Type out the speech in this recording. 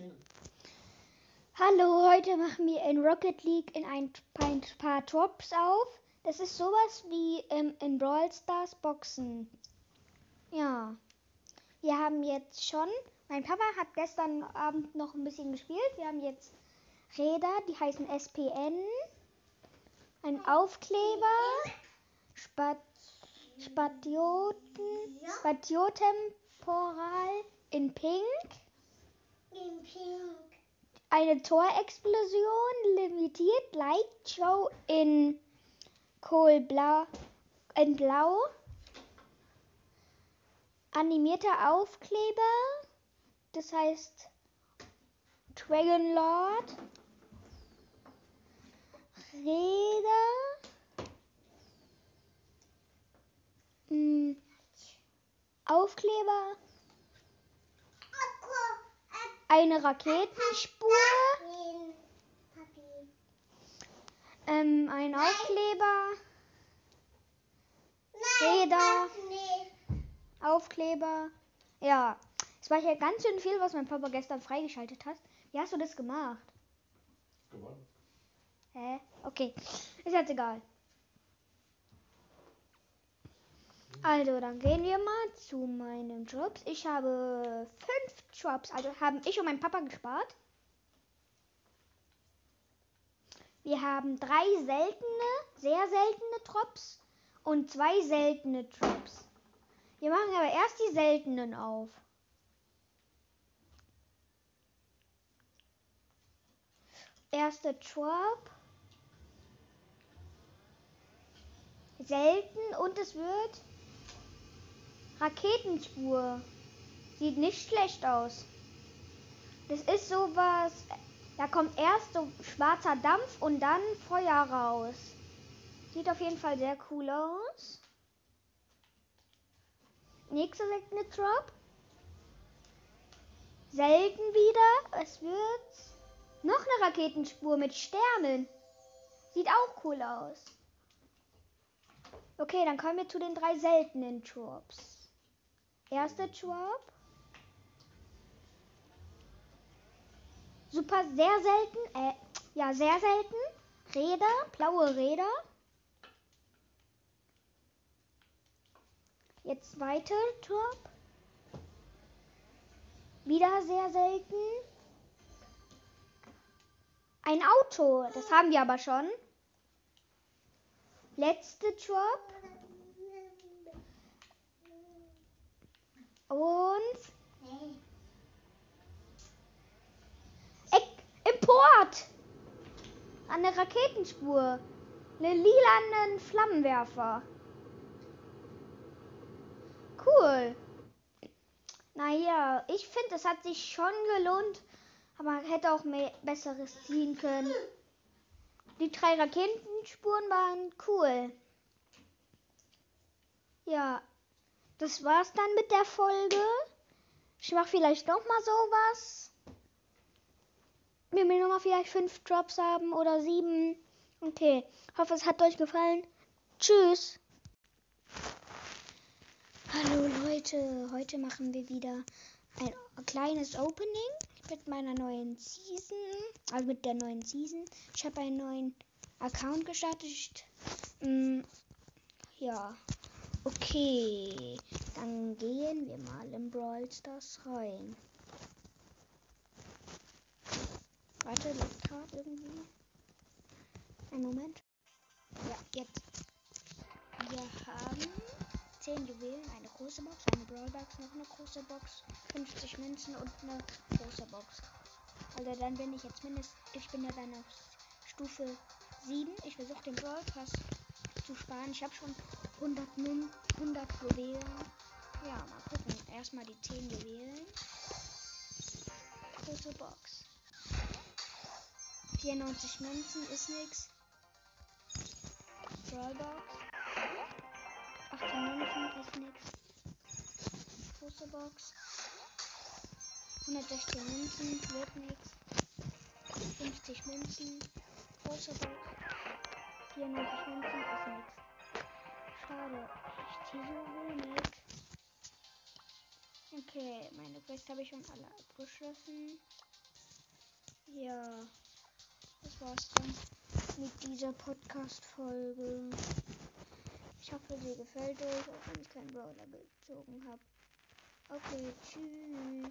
Tränen. Hallo, heute machen wir in Rocket League in ein, ein paar Drops auf. Das ist sowas wie ähm, in Brawl Stars Boxen. Ja. Wir haben jetzt schon, mein Papa hat gestern Abend noch ein bisschen gespielt. Wir haben jetzt Räder, die heißen SPN. Ein Aufkleber. Spat Spatioten, Spatiotemporal in Pink. Eine Torexplosion limitiert Light Show in Kohlblau in Blau. Animierter Aufkleber, das heißt Dragon Lord. Räder. Mm, Aufkleber. Eine Raketenspur. Ähm, ein Aufkleber. Räder. Aufkleber. Ja, es war hier ganz schön viel, was mein Papa gestern freigeschaltet hat. Wie hast du das gemacht? Gewonnen. Hä? Okay, ist jetzt egal. Also, dann gehen wir mal zu meinen Jobs. Ich habe fünf Jobs, also haben ich und mein Papa gespart. Wir haben drei seltene, sehr seltene Drops und zwei seltene Drops. Wir machen aber erst die seltenen auf. Erster Drop. Selten und es wird Raketenspur. Sieht nicht schlecht aus. Das ist sowas, da kommt erst so schwarzer Dampf und dann Feuer raus. Sieht auf jeden Fall sehr cool aus. Nächster seltene Drop. Selten wieder. Es wird noch eine Raketenspur mit Sternen. Sieht auch cool aus. Okay, dann kommen wir zu den drei seltenen Drops. Erster Drop. Super, sehr selten. Äh, ja, sehr selten. Räder, blaue Räder. Jetzt zweiter Drop. Wieder sehr selten. Ein Auto, das haben wir aber schon. Letzte Drop. Und An der Raketenspur. Eine lilanen Flammenwerfer. Cool. Naja, ich finde, es hat sich schon gelohnt, aber man hätte auch mehr Besseres ziehen können. Die drei Raketenspuren waren cool. Ja, das war's dann mit der Folge. Ich mache vielleicht noch mal sowas. Wir mir noch mal vielleicht fünf Drops haben oder sieben. Okay, hoffe es hat euch gefallen. Tschüss. Hallo Leute, heute machen wir wieder ein kleines Opening mit meiner neuen Season, also mit der neuen Season. Ich habe einen neuen Account gestartet. Mm, ja, okay, dann gehen wir mal in Brawl Stars rein. Warte, lädt gerade irgendwie. Einen Moment. Ja, jetzt. Wir haben 10 Juwelen, eine große Box, eine Brawlbox, noch eine große Box, 50 Münzen und eine große Box. Also dann bin ich jetzt mindestens, ich bin ja dann auf Stufe 7. Ich versuche den Brawl Pass zu sparen. Ich habe schon 100, Mün 100 Juwelen. Ja, mal gucken. Erstmal die 10 Juwelen. Große Box. 94 Münzen ist nix. Brawlbox. 18 Münzen ist nix. Große Box. 116 Münzen wird nix. 50 Münzen. Große Box. 94 Münzen ist nix. Schade. Ich ziehe so wenig. Okay, meine Quest habe ich schon alle abgeschlossen. Ja, war's dann mit dieser Podcast-Folge. Ich hoffe, sie gefällt euch, auch wenn ich keinen Brawler gezogen habe. Okay, tschüss.